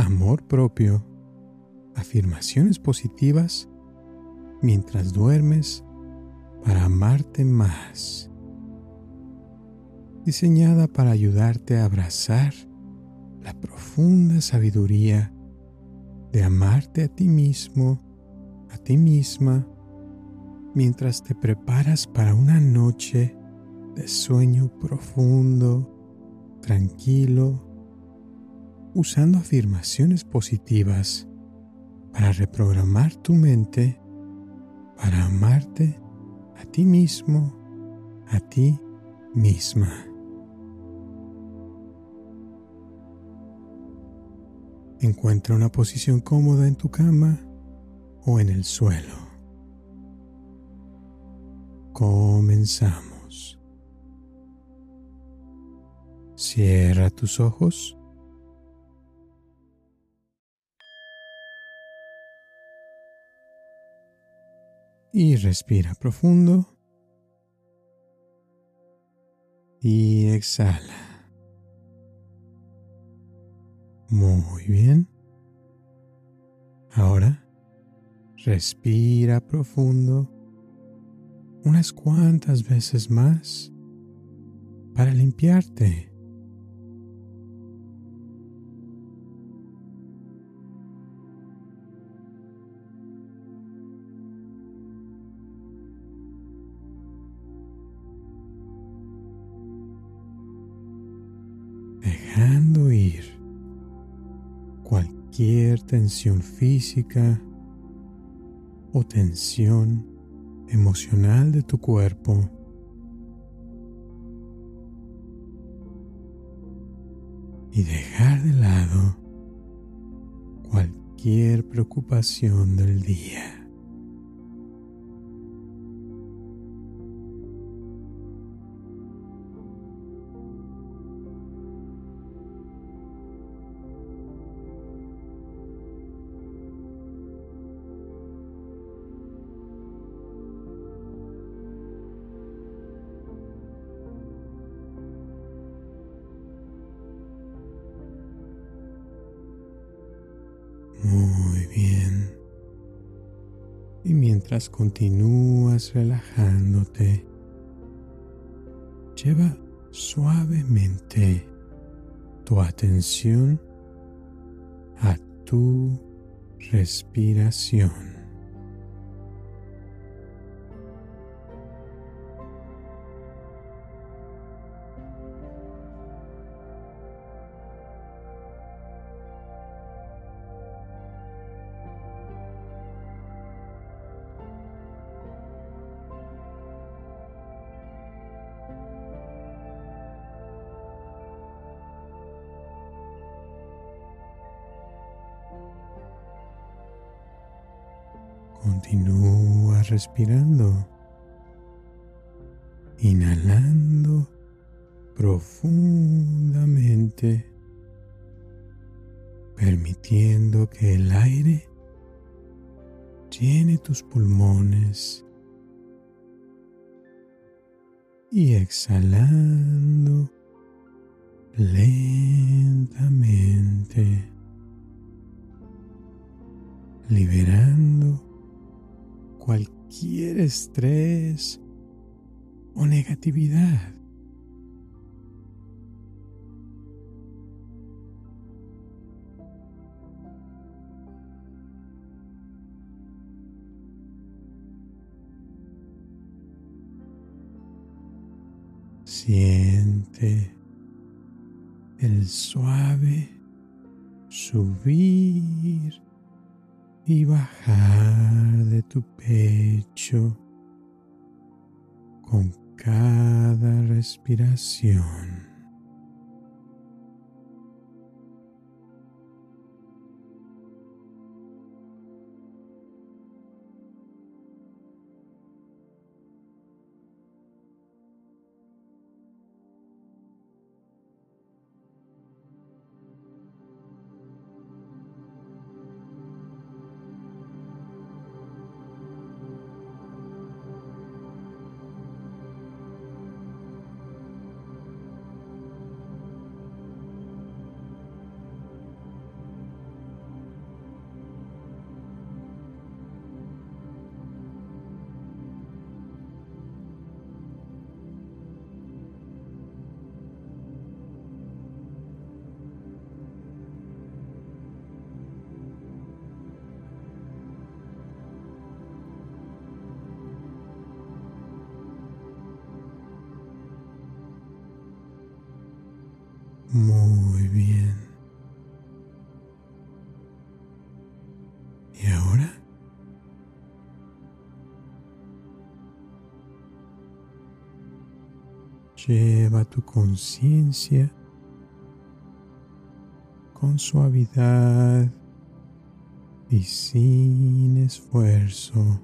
Amor propio, afirmaciones positivas mientras duermes para amarte más. Diseñada para ayudarte a abrazar la profunda sabiduría de amarte a ti mismo a ti misma mientras te preparas para una noche de sueño profundo, tranquilo, usando afirmaciones positivas para reprogramar tu mente, para amarte a ti mismo, a ti misma. Encuentra una posición cómoda en tu cama o en el suelo. Comenzamos. Cierra tus ojos. Y respira profundo. Y exhala. Muy bien. Ahora Respira profundo unas cuantas veces más para limpiarte. Cualquier tensión física o tensión emocional de tu cuerpo. Y dejar de lado cualquier preocupación del día. Continúas relajándote, lleva suavemente tu atención a tu respiración. Continúa respirando, inhalando profundamente, permitiendo que el aire llene tus pulmones. Y exhalando lentamente, liberando cualquier estrés o negatividad. Siente el suave subir y bajar de tu pecho con cada respiración. Muy bien. ¿Y ahora? Lleva tu conciencia con suavidad y sin esfuerzo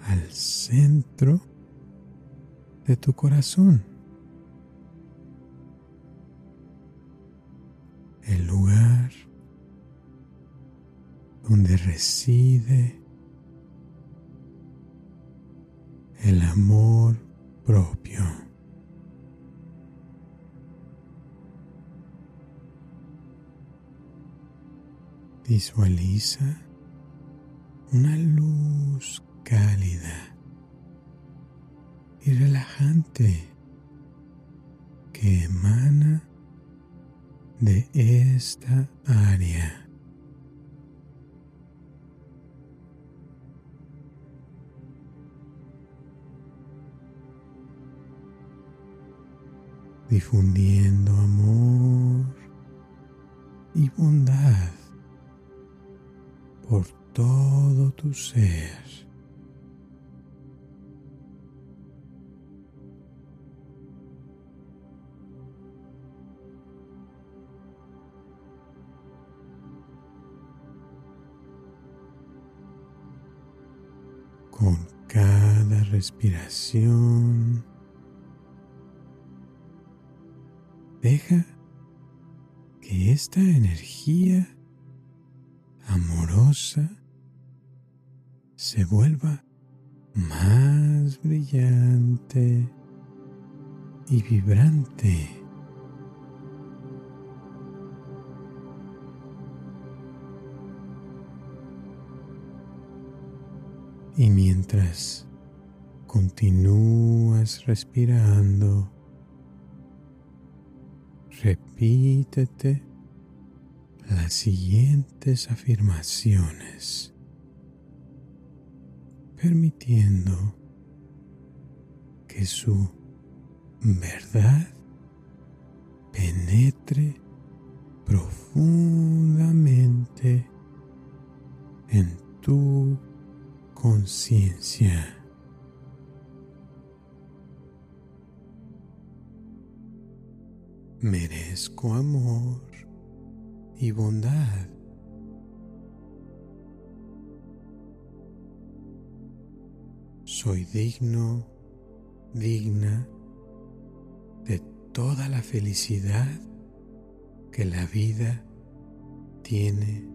al centro de tu corazón. Reside el amor propio. Visualiza una luz cálida y relajante que emana de esta área. Difundiendo amor y bondad por todo tu ser. Con cada respiración Deja que esta energía amorosa se vuelva más brillante y vibrante. Y mientras continúas respirando, repítete las siguientes afirmaciones, permitiendo que su verdad penetre profundamente en tu conciencia. Merezco amor y bondad. Soy digno, digna de toda la felicidad que la vida tiene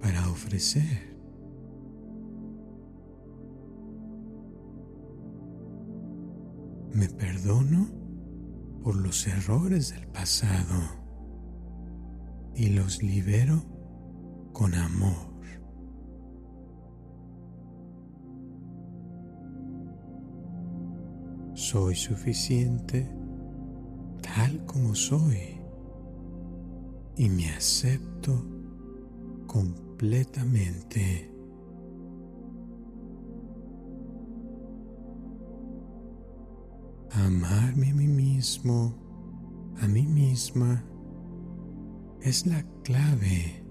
para ofrecer. Me perdono por los errores del pasado y los libero con amor. Soy suficiente tal como soy y me acepto completamente. Amarme a mí mismo, a mí misma, es la clave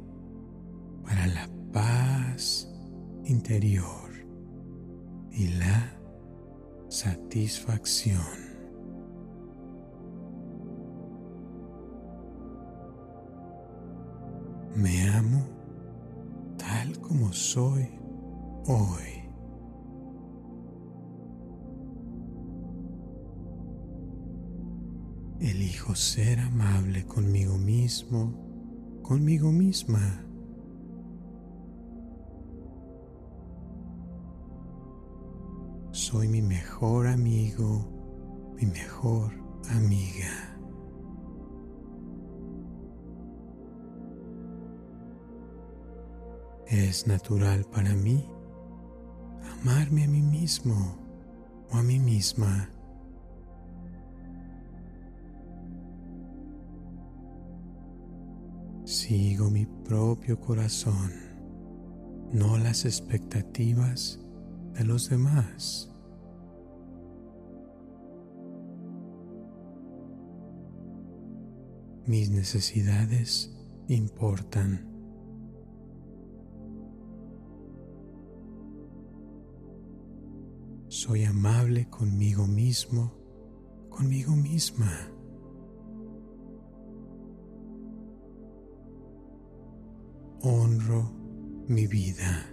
para la paz interior y la satisfacción. Me amo tal como soy hoy. Ser amable conmigo mismo, conmigo misma. Soy mi mejor amigo, mi mejor amiga. Es natural para mí amarme a mí mismo o a mí misma. Sigo mi propio corazón, no las expectativas de los demás. Mis necesidades importan. Soy amable conmigo mismo, conmigo misma. Honro mi vida.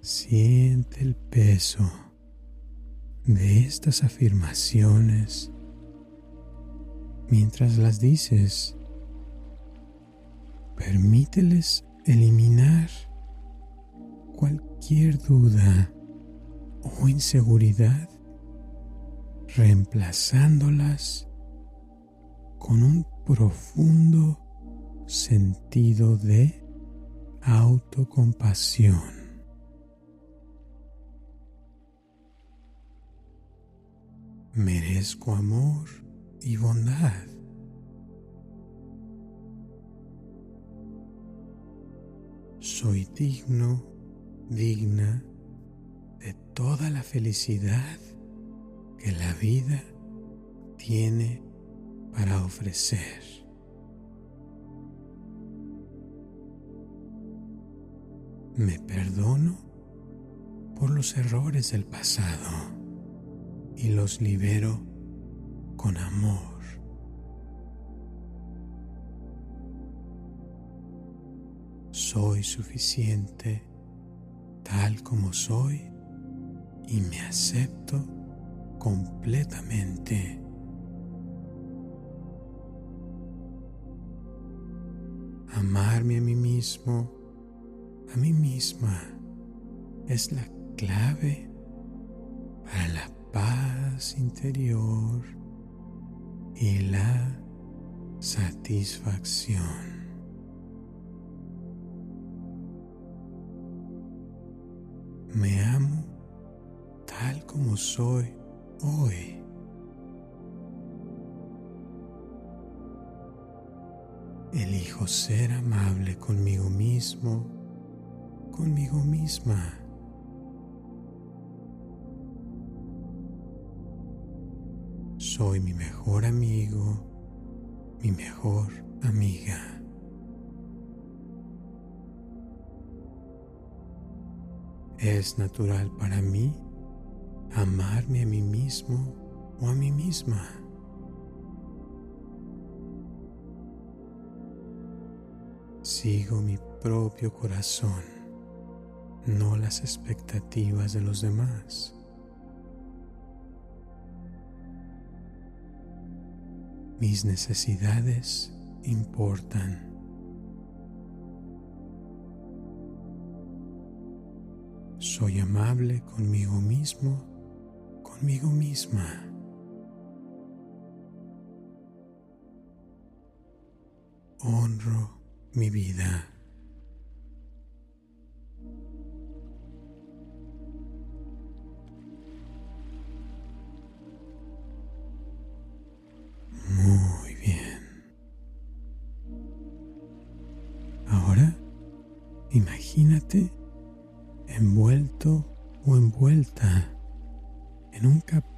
Siente el peso de estas afirmaciones mientras las dices. Permíteles eliminar cualquier duda o inseguridad, reemplazándolas con un profundo sentido de autocompasión. merezco amor y bondad. Soy digno, digna de toda la felicidad que la vida tiene para ofrecer. Me perdono por los errores del pasado y los libero con amor. Soy suficiente tal como soy y me acepto completamente. Amarme a mí mismo, a mí misma, es la clave para la paz interior y la satisfacción. Me amo como soy hoy. Elijo ser amable conmigo mismo, conmigo misma. Soy mi mejor amigo, mi mejor amiga. Es natural para mí amarme a mí mismo o a mí misma. Sigo mi propio corazón, no las expectativas de los demás. Mis necesidades importan. Soy amable conmigo mismo, conmigo misma. Honro mi vida.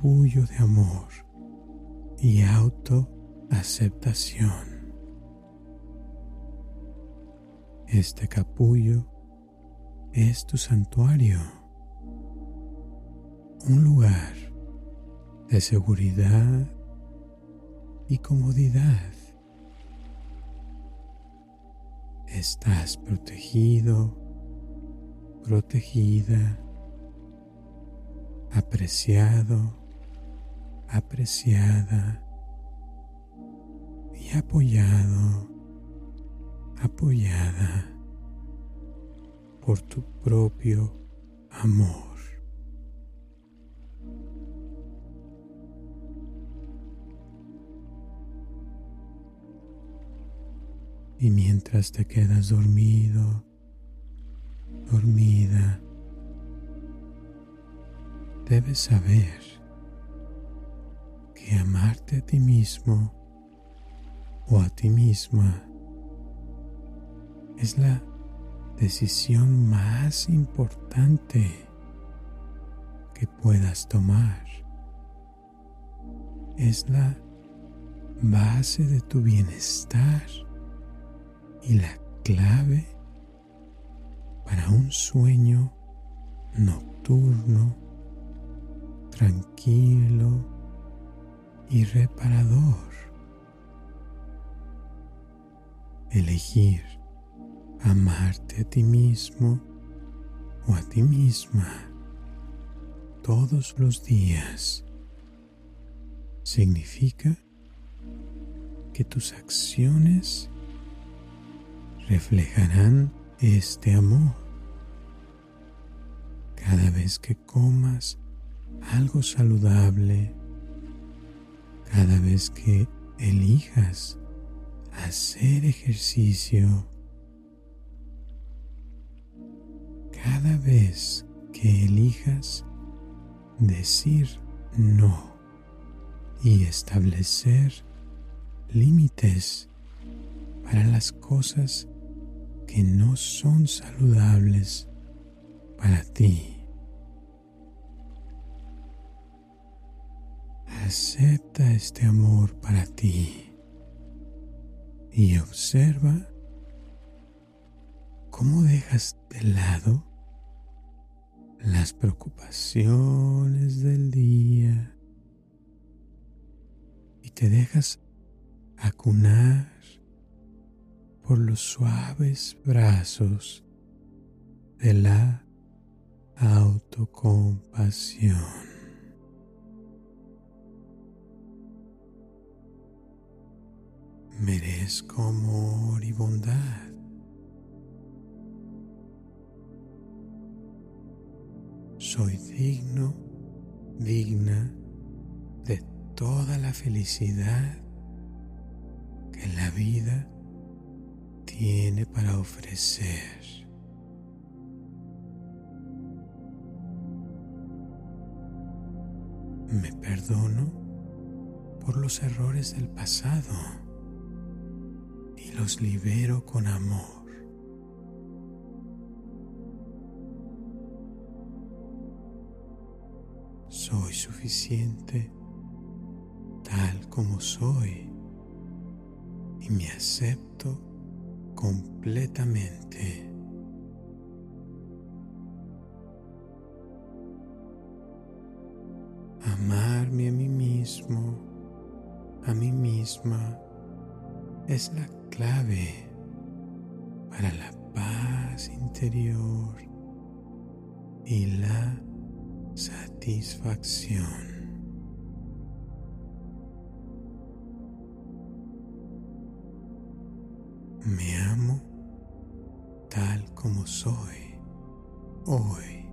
Capullo de amor y autoaceptación. Este capullo es tu santuario, un lugar de seguridad y comodidad estás protegido, protegida, apreciado, apreciada y apoyado, apoyada por tu propio amor. Y mientras te quedas dormido, dormida, debes saber que amarte a ti mismo o a ti misma es la decisión más importante que puedas tomar. Es la base de tu bienestar y la clave para un sueño nocturno, tranquilo y reparador. Elegir amarte a ti mismo o a ti misma todos los días significa que tus acciones reflejarán este amor. Cada vez que comas algo saludable, cada vez que elijas hacer ejercicio, cada vez que elijas decir no y establecer límites para las cosas que no son saludables para ti. Acepta este amor para ti y observa cómo dejas de lado las preocupaciones del día y te dejas acunar por los suaves brazos de la autocompasión. Merezco amor y bondad. Soy digno, digna de toda la felicidad que la vida tiene para ofrecer. Me perdono por los errores del pasado los libero con amor. Soy suficiente tal como soy y me acepto completamente. Amarme a mí mismo, a mí misma, es la clave para la paz interior y la satisfacción. Me amo tal como soy hoy.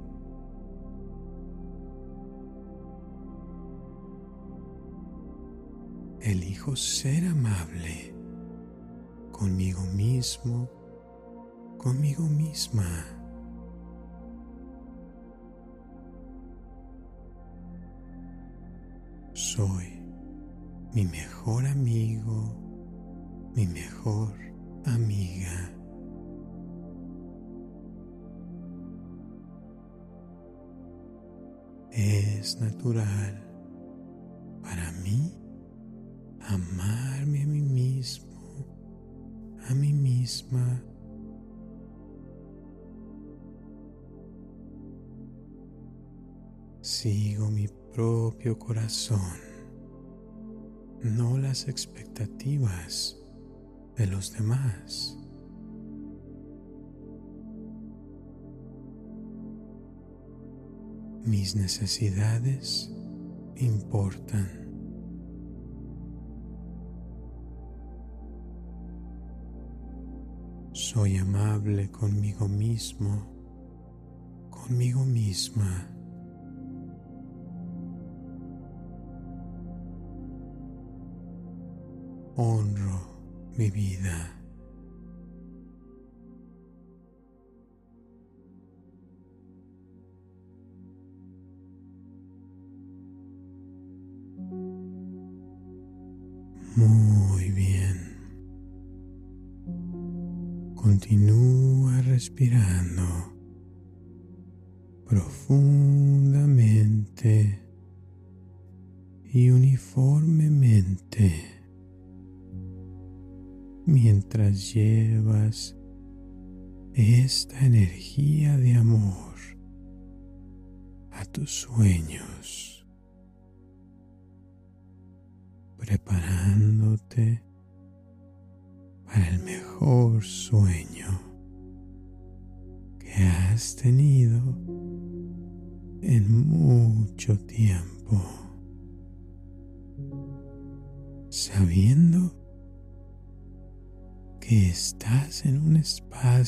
Elijo ser amable conmigo mismo, conmigo misma. Soy mi mejor amigo, mi mejor amiga. Es natural corazón, no las expectativas de los demás. Mis necesidades importan. Soy amable conmigo mismo, conmigo misma. Honro mi vida. Muy bien. Continúa respirando profundamente esta energía de amor a tus sueños, preparándote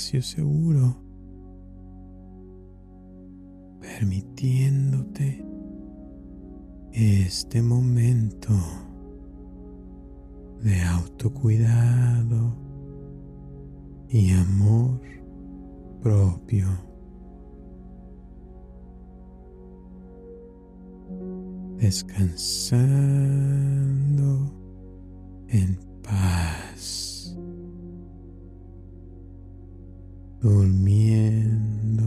espacio seguro, permitiéndote este momento de autocuidado y amor propio. Descansando en paz, durmiendo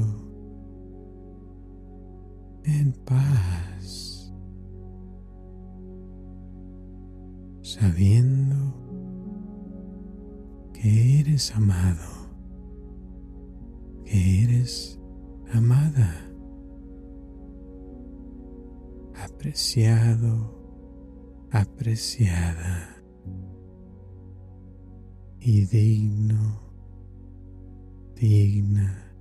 en paz, sabiendo que eres amado eres amada, apreciado, apreciada y digno, digna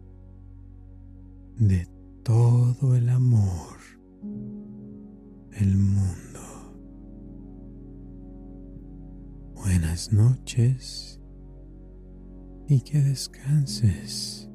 de todo el amor del mundo. Buenas noches y que descanses.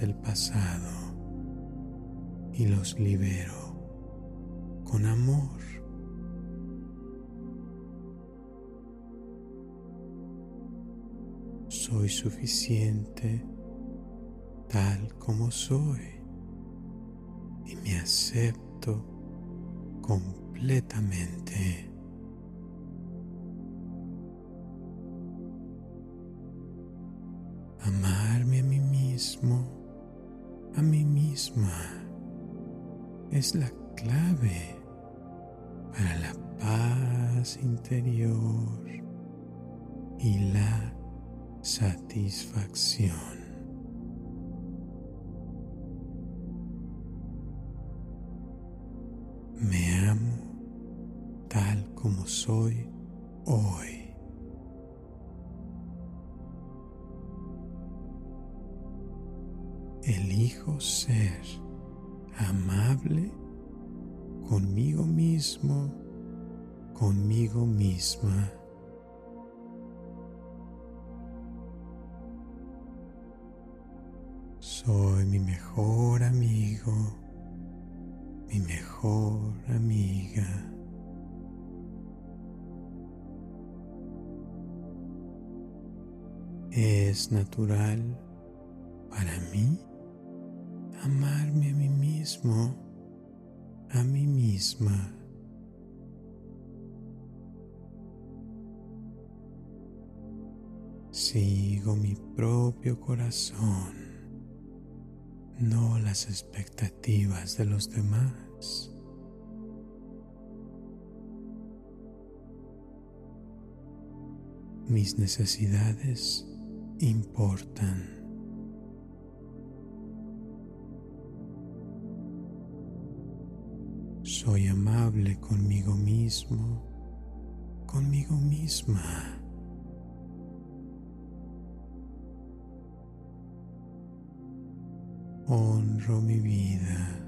Del pasado y los libero con amor. Soy suficiente tal como soy y me acepto completamente. A mí misma, es la clave para la paz interior y la satisfacción. Natural para mí amarme a mí mismo, a mí misma. Sigo mi propio corazón, no las expectativas de los demás. Mis necesidades importan. Soy amable conmigo mismo, conmigo misma. Honro mi vida.